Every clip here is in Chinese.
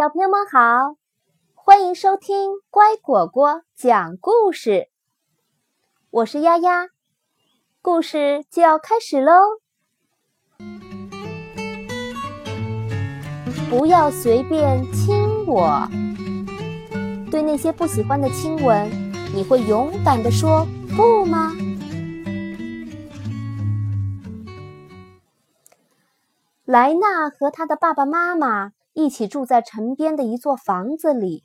小朋友们好，欢迎收听乖果果讲故事。我是丫丫，故事就要开始喽。不要随便亲我。对那些不喜欢的亲吻，你会勇敢的说不吗？莱纳和他的爸爸妈妈。一起住在城边的一座房子里，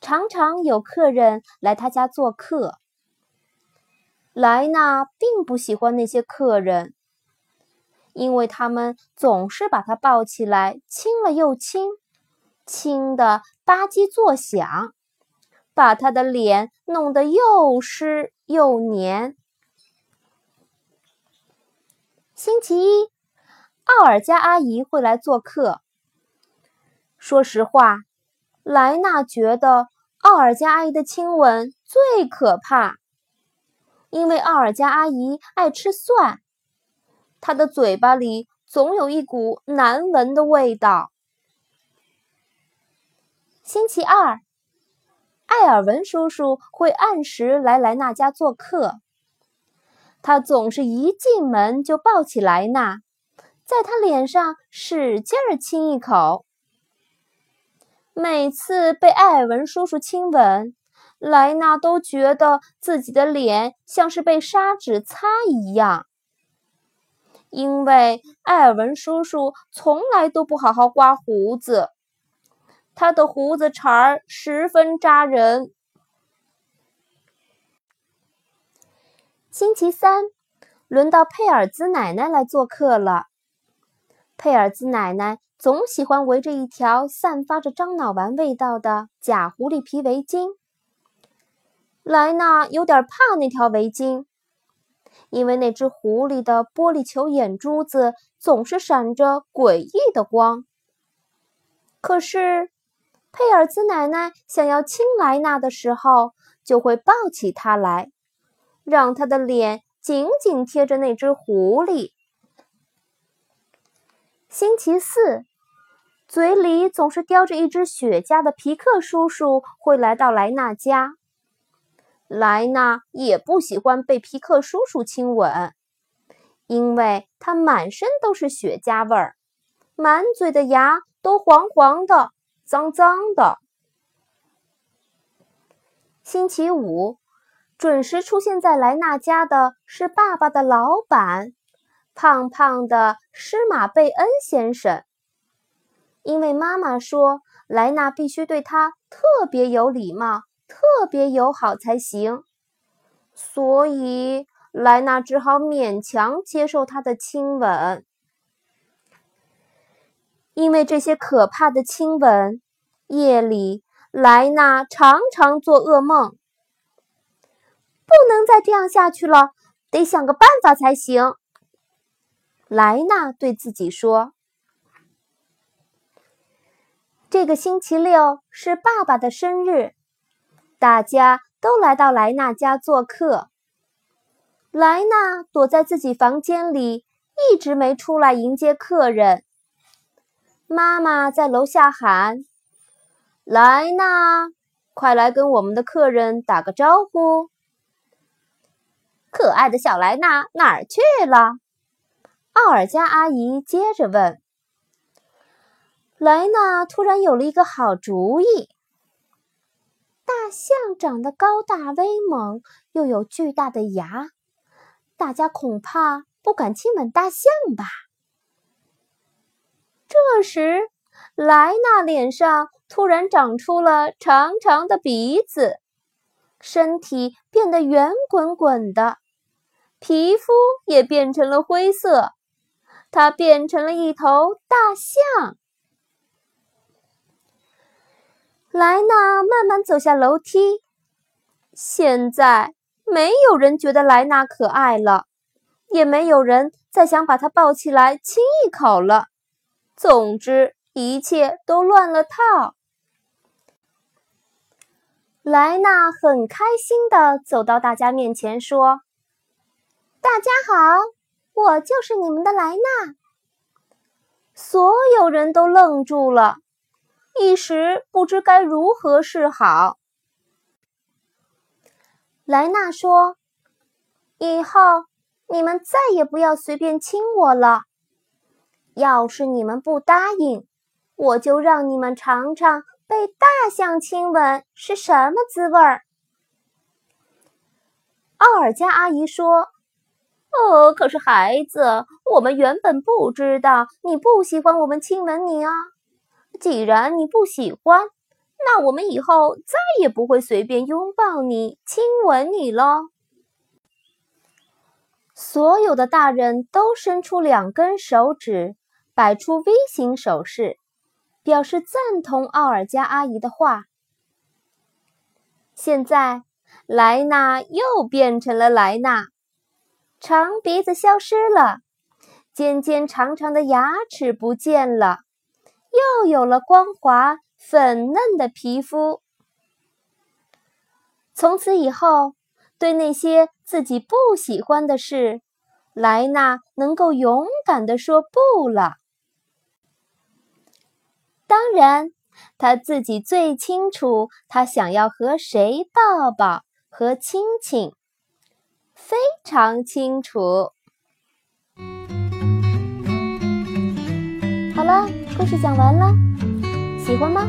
常常有客人来他家做客。莱纳并不喜欢那些客人，因为他们总是把他抱起来亲了又亲，亲的吧唧作响，把他的脸弄得又湿又黏。星期一，奥尔加阿姨会来做客。说实话，莱纳觉得奥尔加阿姨的亲吻最可怕，因为奥尔加阿姨爱吃蒜，她的嘴巴里总有一股难闻的味道。星期二，艾尔文叔叔会按时来莱纳家做客，他总是一进门就抱起莱纳，在他脸上使劲儿亲一口。每次被艾尔文叔叔亲吻，莱纳都觉得自己的脸像是被砂纸擦一样。因为艾尔文叔叔从来都不好好刮胡子，他的胡子茬儿十分扎人。星期三，轮到佩尔兹奶奶来做客了。佩尔兹奶奶。总喜欢围着一条散发着樟脑丸味道的假狐狸皮围巾。莱纳有点怕那条围巾，因为那只狐狸的玻璃球眼珠子总是闪着诡异的光。可是，佩尔兹奶奶想要亲莱纳的时候，就会抱起他来，让他的脸紧紧贴着那只狐狸。星期四。嘴里总是叼着一只雪茄的皮克叔叔会来到莱纳家。莱纳也不喜欢被皮克叔叔亲吻，因为他满身都是雪茄味儿，满嘴的牙都黄黄的、脏脏的。星期五，准时出现在莱纳家的是爸爸的老板，胖胖的施马贝恩先生。因为妈妈说莱纳必须对他特别有礼貌、特别友好才行，所以莱纳只好勉强接受他的亲吻。因为这些可怕的亲吻，夜里莱纳常常做噩梦。不能再这样下去了，得想个办法才行。莱纳对自己说。这个星期六是爸爸的生日，大家都来到莱纳家做客。莱纳躲在自己房间里，一直没出来迎接客人。妈妈在楼下喊：“莱纳，快来跟我们的客人打个招呼。”可爱的小莱纳哪儿去了？奥尔加阿姨接着问。莱娜突然有了一个好主意。大象长得高大威猛，又有巨大的牙，大家恐怕不敢亲吻大象吧？这时，莱娜脸上突然长出了长长的鼻子，身体变得圆滚滚的，皮肤也变成了灰色，它变成了一头大象。莱纳慢慢走下楼梯。现在没有人觉得莱纳可爱了，也没有人再想把他抱起来亲一口了。总之，一切都乱了套。莱纳很开心地走到大家面前，说：“大家好，我就是你们的莱娜。”所有人都愣住了。一时不知该如何是好。莱娜说：“以后你们再也不要随便亲我了。要是你们不答应，我就让你们尝尝被大象亲吻是什么滋味儿。”奥尔加阿姨说：“哦，可是孩子，我们原本不知道你不喜欢我们亲吻你啊。既然你不喜欢，那我们以后再也不会随便拥抱你、亲吻你了。”所有的大人都伸出两根手指，摆出 V 型手势，表示赞同奥尔加阿姨的话。现在。莱娜又变成了莱娜，长鼻子消失了，尖尖长长的牙齿不见了，又有了光滑粉嫩的皮肤。从此以后，对那些自己不喜欢的事，莱纳能够勇敢地说不了。当然。他自己最清楚，他想要和谁抱抱和亲亲，非常清楚。好了，故事讲完了，喜欢吗？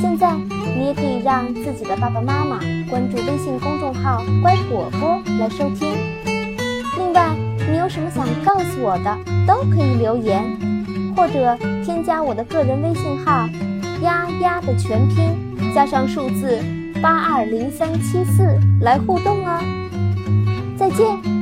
现在你也可以让自己的爸爸妈妈关注微信公众号“乖果果”来收听。另外，你有什么想告诉我的，都可以留言。或者添加我的个人微信号“丫丫”的全拼加上数字八二零三七四来互动哦。再见。